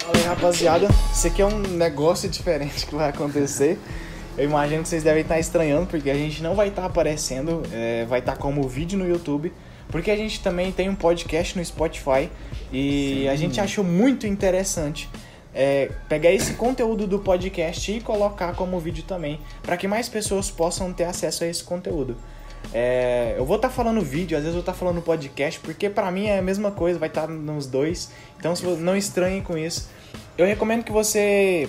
Fala aí, rapaziada. Isso aqui é um negócio diferente que vai acontecer. Eu imagino que vocês devem estar estranhando, porque a gente não vai estar aparecendo, é, vai estar como vídeo no YouTube, porque a gente também tem um podcast no Spotify e Sim. a gente achou muito interessante é, pegar esse conteúdo do podcast e colocar como vídeo também, para que mais pessoas possam ter acesso a esse conteúdo. É, eu vou estar falando vídeo, às vezes eu vou estar falando podcast, porque pra mim é a mesma coisa, vai estar nos dois. Então não estranhe com isso. Eu recomendo que você,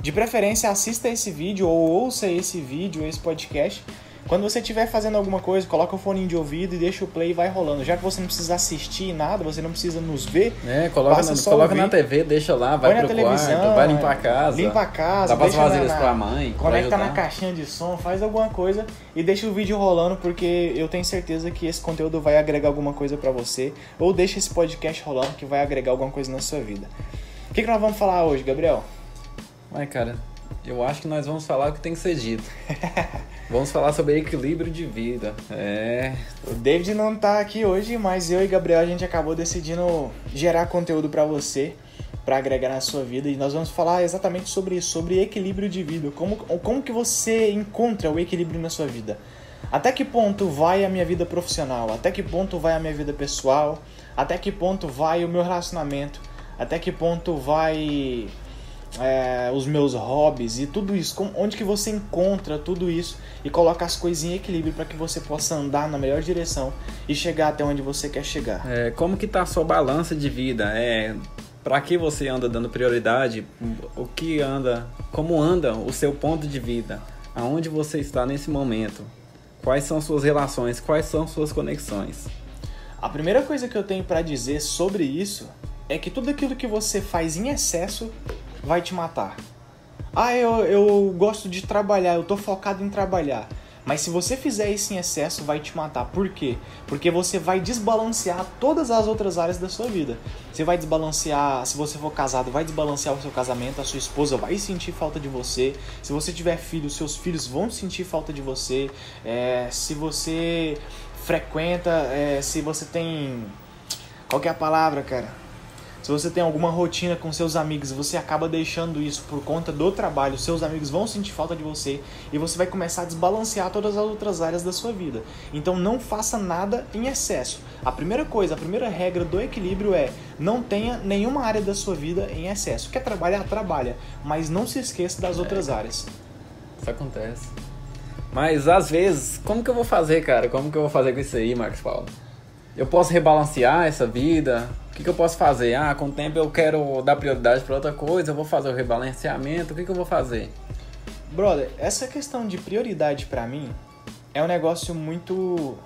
de preferência, assista esse vídeo ou ouça esse vídeo, esse podcast. Quando você estiver fazendo alguma coisa, coloca o fone de ouvido e deixa o play e vai rolando. Já que você não precisa assistir nada, você não precisa nos ver. É, coloca, na, coloca na TV, deixa lá, vai pro quarto, vai limpar a casa. Limpa a casa, Dá na- vasilhas na- pra mãe. Conecta na caixinha de som, faz alguma coisa e deixa o vídeo rolando, porque eu tenho certeza que esse conteúdo vai agregar alguma coisa pra você. Ou deixa esse podcast rolando que vai agregar alguma coisa na sua vida. O que, que nós vamos falar hoje, Gabriel? Mas, cara, eu acho que nós vamos falar o que tem que ser dito. vamos falar sobre equilíbrio de vida. É. O David não tá aqui hoje, mas eu e Gabriel a gente acabou decidindo gerar conteúdo pra você, pra agregar na sua vida e nós vamos falar exatamente sobre isso, sobre equilíbrio de vida, como como que você encontra o equilíbrio na sua vida. Até que ponto vai a minha vida profissional? Até que ponto vai a minha vida pessoal? Até que ponto vai o meu relacionamento? Até que ponto vai é, os meus hobbies e tudo isso, onde que você encontra tudo isso e coloca as coisas em equilíbrio para que você possa andar na melhor direção e chegar até onde você quer chegar. É, como que tá a sua balança de vida? É, para que você anda dando prioridade? O que anda? Como anda o seu ponto de vida? Aonde você está nesse momento? Quais são suas relações? Quais são suas conexões? A primeira coisa que eu tenho para dizer sobre isso é que tudo aquilo que você faz em excesso vai te matar. Ah, eu, eu gosto de trabalhar, eu tô focado em trabalhar. Mas se você fizer isso em excesso, vai te matar. Por quê? Porque você vai desbalancear todas as outras áreas da sua vida. Você vai desbalancear, se você for casado, vai desbalancear o seu casamento, a sua esposa vai sentir falta de você. Se você tiver filhos, seus filhos vão sentir falta de você. É, se você frequenta, é, se você tem. Qual é a palavra, cara? Se você tem alguma rotina com seus amigos você acaba deixando isso por conta do trabalho, seus amigos vão sentir falta de você e você vai começar a desbalancear todas as outras áreas da sua vida. Então não faça nada em excesso. A primeira coisa, a primeira regra do equilíbrio é não tenha nenhuma área da sua vida em excesso. Quer trabalhar? Trabalha, mas não se esqueça das outras áreas. Isso acontece. Mas às vezes, como que eu vou fazer, cara? Como que eu vou fazer com isso aí, Marcos Paulo? Eu posso rebalancear essa vida? O que, que eu posso fazer? Ah, com o tempo eu quero dar prioridade para outra coisa, eu vou fazer o rebalanceamento, o que, que eu vou fazer? Brother, essa questão de prioridade pra mim é um negócio muito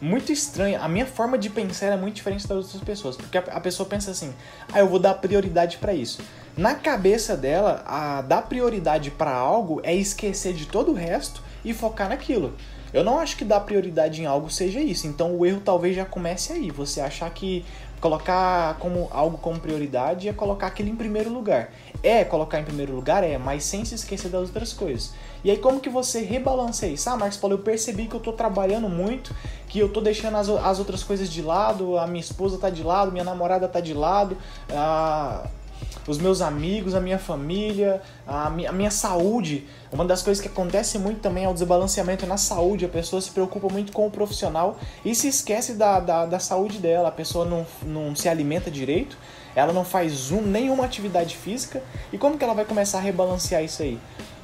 muito estranho. A minha forma de pensar é muito diferente das outras pessoas, porque a, pessoa pensa assim: "Ah, eu vou dar prioridade pra isso". Na cabeça dela, a dar prioridade pra algo é esquecer de todo o resto e focar naquilo. Eu não acho que dar prioridade em algo seja isso. Então o erro talvez já comece aí. Você achar que colocar como algo como prioridade é colocar aquilo em primeiro lugar. É colocar em primeiro lugar, é, mas sem se esquecer das outras coisas. E aí como que você rebalanceia isso? Ah, Marcos Paulo, eu percebi que eu tô trabalhando muito, que eu tô deixando as, as outras coisas de lado, a minha esposa tá de lado, minha namorada tá de lado, a os meus amigos, a minha família, a minha, a minha saúde. Uma das coisas que acontece muito também é o desbalanceamento na saúde. A pessoa se preocupa muito com o profissional e se esquece da, da, da saúde dela. A pessoa não, não se alimenta direito, ela não faz um, nenhuma atividade física. E como que ela vai começar a rebalancear isso aí?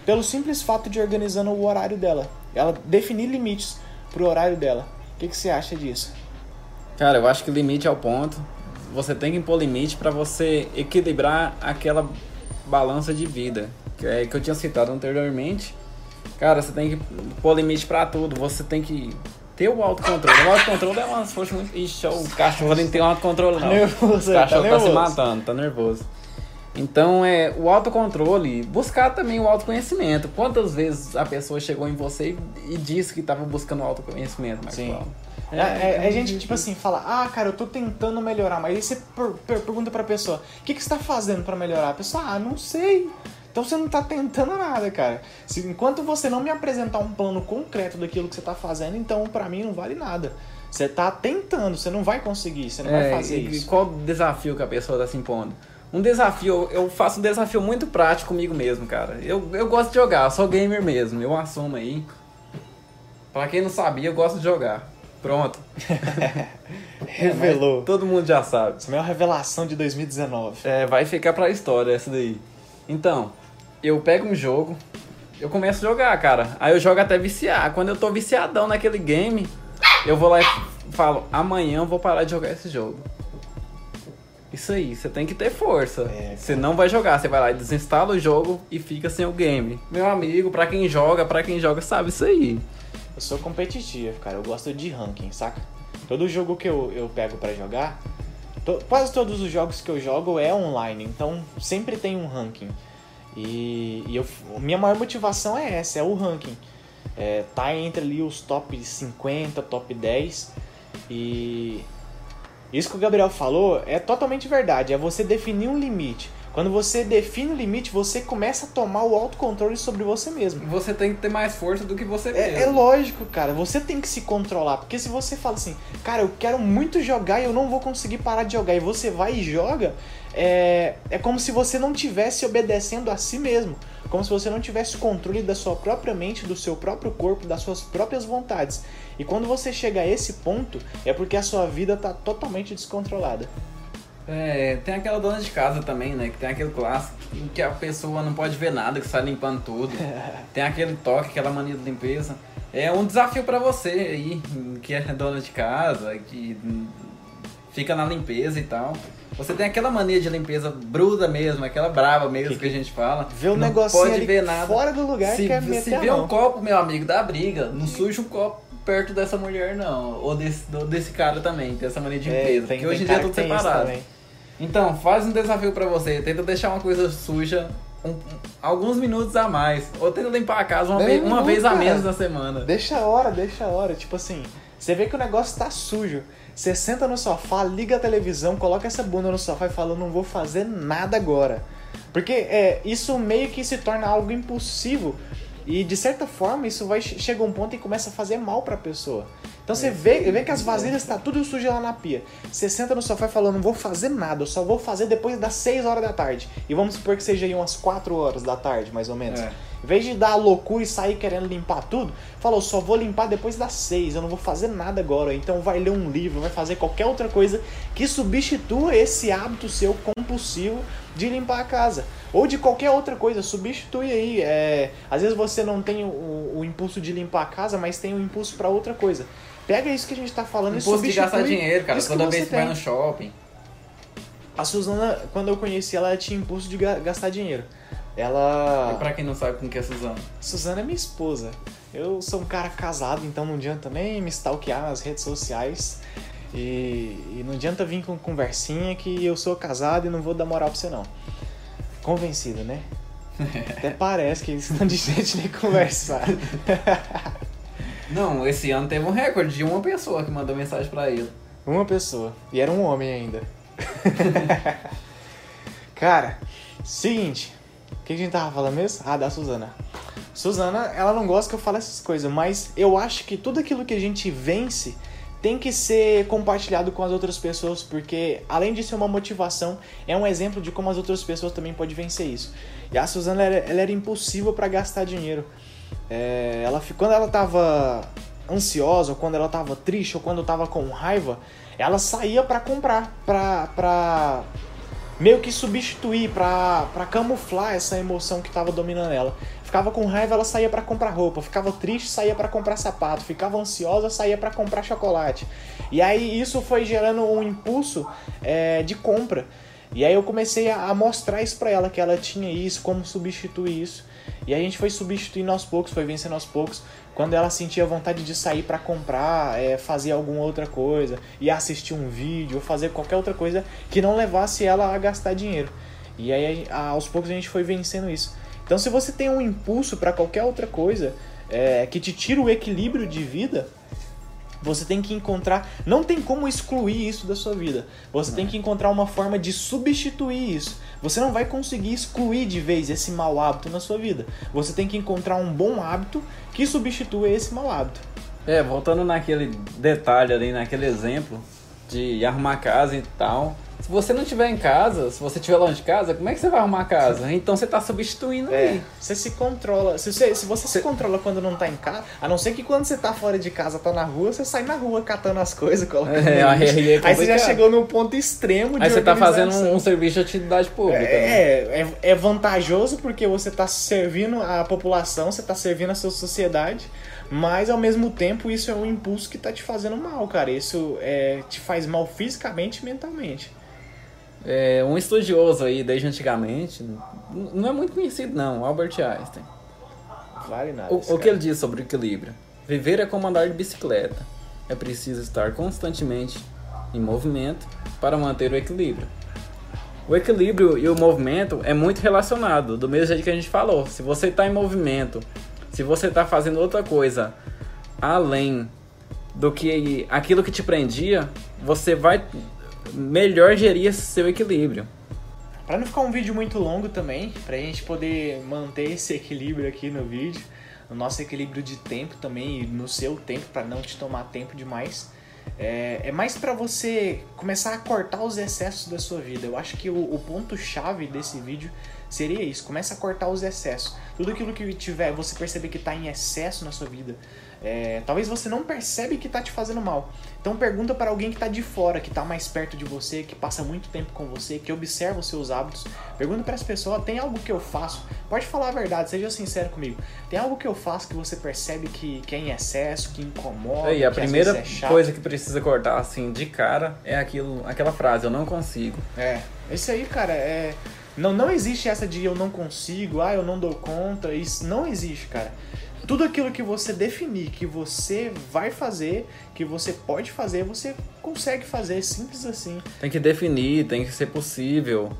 Pelo simples fato de organizando o horário dela. Ela definir limites pro horário dela. O que, que você acha disso? Cara, eu acho que limite é o ponto. Você tem que impor limite para você equilibrar aquela balança de vida que é que eu tinha citado anteriormente. Cara, você tem que pôr limite para tudo. Você tem que ter o autocontrole. O autocontrole é uma força muito. Ixi, o cachorro nem tem autocontrole, não. nervoso, o tá cachorro tá, se nervoso. matando, tá nervoso. Então é o autocontrole, buscar também o autoconhecimento. Quantas vezes a pessoa chegou em você e, e disse que estava buscando o autoconhecimento, Marcos Sim. Paulo? É, é, é gente que, tipo assim, fala, ah, cara, eu tô tentando melhorar, mas aí você per- per- pergunta pra pessoa, o que, que você tá fazendo pra melhorar? A pessoa, ah, não sei. Então você não tá tentando nada, cara. Se, enquanto você não me apresentar um plano concreto daquilo que você tá fazendo, então pra mim não vale nada. Você tá tentando, você não vai conseguir, você não vai É, fazer e isso. qual o desafio que a pessoa está se impondo? Um desafio, eu faço um desafio muito prático comigo mesmo, cara. Eu, eu gosto de jogar, sou gamer mesmo, eu assumo aí. Pra quem não sabia, eu gosto de jogar. Pronto. Revelou. Todo mundo já sabe. Essa é a maior revelação de 2019. É, vai ficar pra história essa daí. Então, eu pego um jogo, eu começo a jogar, cara. Aí eu jogo até viciar. Quando eu tô viciadão naquele game, eu vou lá e falo, amanhã eu vou parar de jogar esse jogo. Isso aí, você tem que ter força. É, você não vai jogar, você vai lá e desinstala o jogo e fica sem o game. Meu amigo, pra quem joga, pra quem joga sabe isso aí. Eu sou competitivo, cara. Eu gosto de ranking, saca? Todo jogo que eu, eu pego para jogar, to, quase todos os jogos que eu jogo é online, então sempre tem um ranking. E, e eu, minha maior motivação é essa, é o ranking. É, tá entre ali os top 50, top 10. E isso que o Gabriel falou é totalmente verdade. É você definir um limite. Quando você define o limite, você começa a tomar o autocontrole sobre você mesmo. Você tem que ter mais força do que você é, mesmo. É lógico, cara. Você tem que se controlar. Porque se você fala assim, cara, eu quero muito jogar e eu não vou conseguir parar de jogar, e você vai e joga, é, é como se você não tivesse obedecendo a si mesmo. Como se você não tivesse controle da sua própria mente, do seu próprio corpo, das suas próprias vontades. E quando você chega a esse ponto, é porque a sua vida está totalmente descontrolada. É, tem aquela dona de casa também, né? Que tem aquele clássico em que a pessoa não pode ver nada, que sai limpando tudo. tem aquele toque, aquela mania de limpeza. É um desafio para você aí, que é dona de casa, que fica na limpeza e tal. Você tem aquela mania de limpeza bruta mesmo, aquela brava mesmo que, que a gente fala. Vê o negocinho pode ver nada. fora do lugar se, que é Se vê um copo, meu amigo, dá briga. Não suja um copo perto dessa mulher, não. Ou desse, desse cara também, tem essa mania de é, limpeza. É, tem, porque hoje em dia é tudo separado. Então, faz um desafio para você. Tenta deixar uma coisa suja um, um, alguns minutos a mais. Ou tenta limpar a casa uma, vez, uma vez a menos na semana. Deixa a hora, deixa a hora. Tipo assim, você vê que o negócio tá sujo. Você senta no sofá, liga a televisão, coloca essa bunda no sofá e fala: não vou fazer nada agora. Porque é, isso meio que se torna algo impulsivo. E de certa forma, isso vai chega um ponto e começa a fazer mal para a pessoa. Então você vê, vê que as vasilhas está tudo sujo lá na pia. Você senta no sofá e fala, não vou fazer nada, eu só vou fazer depois das 6 horas da tarde. E vamos supor que seja aí umas 4 horas da tarde, mais ou menos. É. Em vez de dar loucura e sair querendo limpar tudo, falou, só vou limpar depois das 6, eu não vou fazer nada agora. Então vai ler um livro, vai fazer qualquer outra coisa que substitua esse hábito seu compulsivo de limpar a casa. Ou de qualquer outra coisa, substitui aí. É, às vezes você não tem o, o impulso de limpar a casa, mas tem o impulso para outra coisa. Pega isso que a gente tá falando Imposto e substitui. de gastar dinheiro, cara. Toda vez que vai no shopping. A Suzana, quando eu conheci ela, ela tinha impulso de gastar dinheiro. Ela. E pra quem não sabe com que é Suzana? Suzana é minha esposa. Eu sou um cara casado, então não adianta nem me stalkear nas redes sociais. E, e não adianta vir com conversinha que eu sou casado e não vou dar moral pra você não. Convencido, né? Até parece que eles estão de gente nem conversar. Não, esse ano teve um recorde de uma pessoa que mandou mensagem para ele. Uma pessoa. E era um homem ainda. Cara, seguinte. O que a gente tava falando mesmo? Ah, da Suzana. Suzana, ela não gosta que eu fale essas coisas, mas eu acho que tudo aquilo que a gente vence tem que ser compartilhado com as outras pessoas, porque além de ser uma motivação, é um exemplo de como as outras pessoas também podem vencer isso. E a Suzana, ela, ela era impossível para gastar dinheiro. É, ela, quando ela tava ansiosa, ou quando ela tava triste, ou quando tava com raiva, ela saía para comprar, pra, pra meio que substituir, pra camuflar essa emoção que tava dominando ela. Ficava com raiva, ela saía para comprar roupa, ficava triste, saía para comprar sapato, ficava ansiosa, saía para comprar chocolate. E aí isso foi gerando um impulso é, de compra. E aí eu comecei a, mostrar isso para ela, que ela tinha isso, como substituir isso. E a gente foi substituindo aos poucos, foi vencendo aos poucos. Quando ela sentia vontade de sair para comprar, é, fazer alguma outra coisa, e assistir um vídeo, ou fazer qualquer outra coisa que não levasse ela a gastar dinheiro. E aí aos poucos a gente foi vencendo isso. Então se você tem um impulso para qualquer outra coisa é, que te tira o equilíbrio de vida, você tem que encontrar. Não tem como excluir isso da sua vida. Você tem que encontrar uma forma de substituir isso. Você não vai conseguir excluir de vez esse mau hábito na sua vida. Você tem que encontrar um bom hábito que substitua esse mau hábito. É, voltando naquele detalhe ali, naquele exemplo de arrumar casa e tal. Se você não estiver em casa, se você estiver longe de casa, como é que você vai arrumar a casa? Então você tá substituindo É, aí. você se controla. Se você, se você se controla quando não tá em casa, a não ser que quando você tá fora de casa, tá na rua, você sai na rua catando as coisas, colocando. É, aí é aí você já chegou no ponto extremo de Aí você tá fazendo um, um serviço de utilidade pública. né? É, é, é vantajoso porque você tá servindo a população, você tá servindo a sua sociedade, mas ao mesmo tempo isso é um impulso que tá te fazendo mal, cara. Isso é, te faz mal fisicamente e mentalmente. É, um estudioso aí, desde antigamente, não é muito conhecido não, Albert Einstein. Vale nada. O, o que ele diz sobre o equilíbrio? Viver é como andar de bicicleta. É preciso estar constantemente em movimento para manter o equilíbrio. O equilíbrio e o movimento é muito relacionado, do mesmo jeito que a gente falou. Se você está em movimento, se você está fazendo outra coisa além do que aquilo que te prendia, você vai melhor gerir seu equilíbrio. Pra não ficar um vídeo muito longo também, pra gente poder manter esse equilíbrio aqui no vídeo, o nosso equilíbrio de tempo também e no seu tempo, pra não te tomar tempo demais. É, é mais pra você começar a cortar os excessos da sua vida. Eu acho que o, o ponto-chave desse vídeo seria isso: começa a cortar os excessos. Tudo aquilo que tiver, você perceber que tá em excesso na sua vida, é, talvez você não percebe que tá te fazendo mal. Então pergunta para alguém que tá de fora, que tá mais perto de você, que passa muito tempo com você, que observa os seus hábitos. Pergunta para essa pessoa, tem algo que eu faço? Pode falar a verdade, seja sincero comigo. Tem algo que eu faço que você percebe que, que é em excesso, que incomoda, E a primeira é coisa que precisa cortar assim de cara é aquilo, aquela frase, eu não consigo. É, isso aí, cara, é. Não, não existe essa de eu não consigo, ah, eu não dou conta. Isso não existe, cara. Tudo aquilo que você definir que você vai fazer, que você pode fazer, você consegue fazer, simples assim. Tem que definir, tem que ser possível,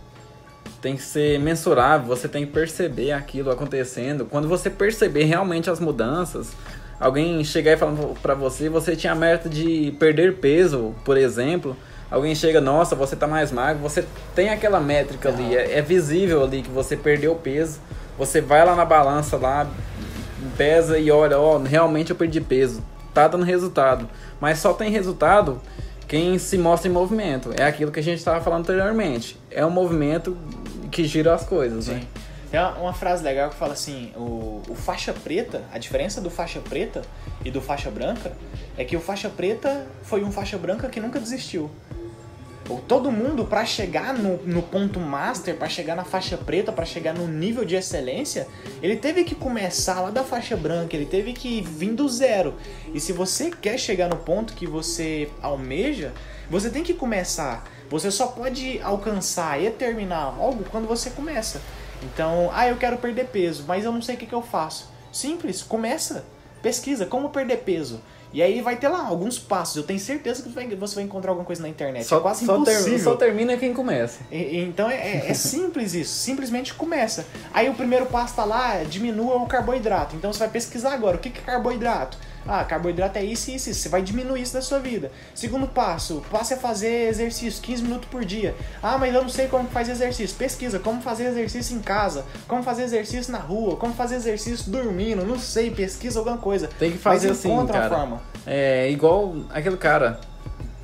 tem que ser mensurável, você tem que perceber aquilo acontecendo. Quando você perceber realmente as mudanças, alguém chegar e falar pra você, você tinha a meta de perder peso, por exemplo, alguém chega, nossa, você tá mais magro, você tem aquela métrica ali, é, é visível ali que você perdeu peso, você vai lá na balança lá, pesa e olha, ó, realmente eu perdi peso, tá dando resultado. Mas só tem resultado quem se mostra em movimento. É aquilo que a gente estava falando anteriormente. É um movimento que gira as coisas, né? Sim. Tem uma, uma frase legal que fala assim: o, o faixa preta, a diferença do faixa preta e do faixa branca é que o faixa preta foi um faixa branca que nunca desistiu. Todo mundo, pra chegar no, no ponto master, pra chegar na faixa preta, pra chegar no nível de excelência, ele teve que começar lá da faixa branca, ele teve que vir do zero. E se você quer chegar no ponto que você almeja, você tem que começar. Você só pode alcançar e terminar algo quando você começa. Então, ah, eu quero perder peso, mas eu não sei o que, que eu faço. Simples, começa. Pesquisa como perder peso. E aí vai ter lá alguns passos. Eu tenho certeza que você vai, encontrar alguma coisa na internet. é quase só, ter- impossível. só termina quem começa. E- e- Então é, é- é simples isso, simplesmente começa. Aí o primeiro passo tá lá, diminua o carboidrato. Então você vai pesquisar agora, o que que é carboidrato? Ah, carboidrato é isso e isso, isso. Você vai diminuir isso da sua vida. Segundo passo, passe a fazer exercício 15 minutos por dia. Ah, mas eu não sei como faz exercício. Pesquisa como fazer exercício em casa, como fazer exercício na rua, como fazer exercício dormindo, não sei, pesquisa alguma coisa. Tem que fazer mas assim, cara. forma. É igual aquele cara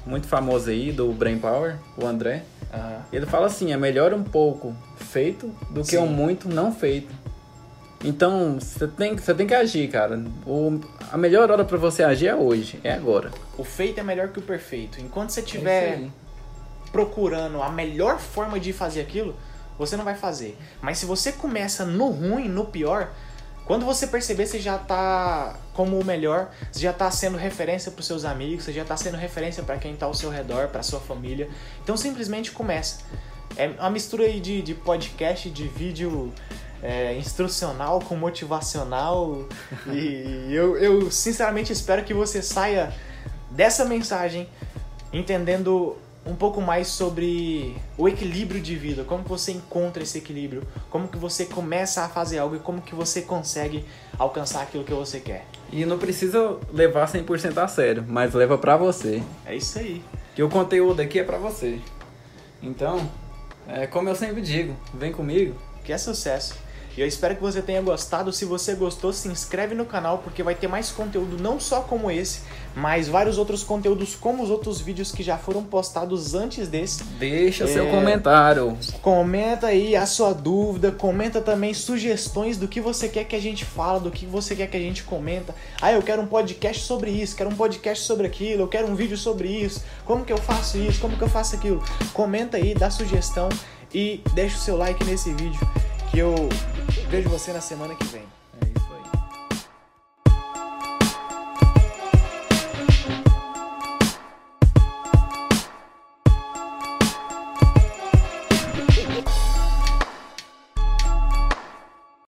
muito famoso aí do Brain Power, o André. Aham. Ele fala assim: é melhor um pouco feito do que Sim. um muito não feito. Então, você tem, você tem que agir, cara. O, a melhor hora pra você agir é hoje, é agora. O feito é melhor que o perfeito. Enquanto você É isso tiver aí. procurando a melhor forma de fazer aquilo, você não vai fazer. Mas se você começa no ruim, no pior, quando você perceber, você já tá como o melhor, você já tá sendo referência pros seus amigos, você já tá sendo referência para quem tá ao seu redor, pra sua família. Então simplesmente começa. É uma mistura aí de, de podcast, de vídeo é, instrucional com motivacional. e eu, eu sinceramente espero que você saia dessa mensagem entendendo um pouco mais sobre o equilíbrio de vida, como que você encontra esse equilíbrio, como que você começa a fazer algo e como que você consegue alcançar aquilo que você quer. E não precisa levar 100% a sério, mas leva pra você. É isso aí. Que o conteúdo aqui é pra você. Então, é como eu sempre digo, vem comigo. Que é sucesso. E eu espero que você tenha gostado. Se você gostou, se inscreve no canal porque vai ter mais conteúdo não só como esse, mais vários outros conteúdos como os outros vídeos que já foram postados antes desse. Deixa seu É. comentário. Comenta aí a sua dúvida, comenta também sugestões do que você quer que a gente fala, do que você quer que a gente comenta. Ah, eu quero um podcast sobre isso, quero um podcast sobre aquilo, eu quero um vídeo sobre isso. Como que eu faço isso? Como que eu faço aquilo? Comenta aí, dá sugestão e deixa o seu like nesse vídeo eu vejo você na semana que vem.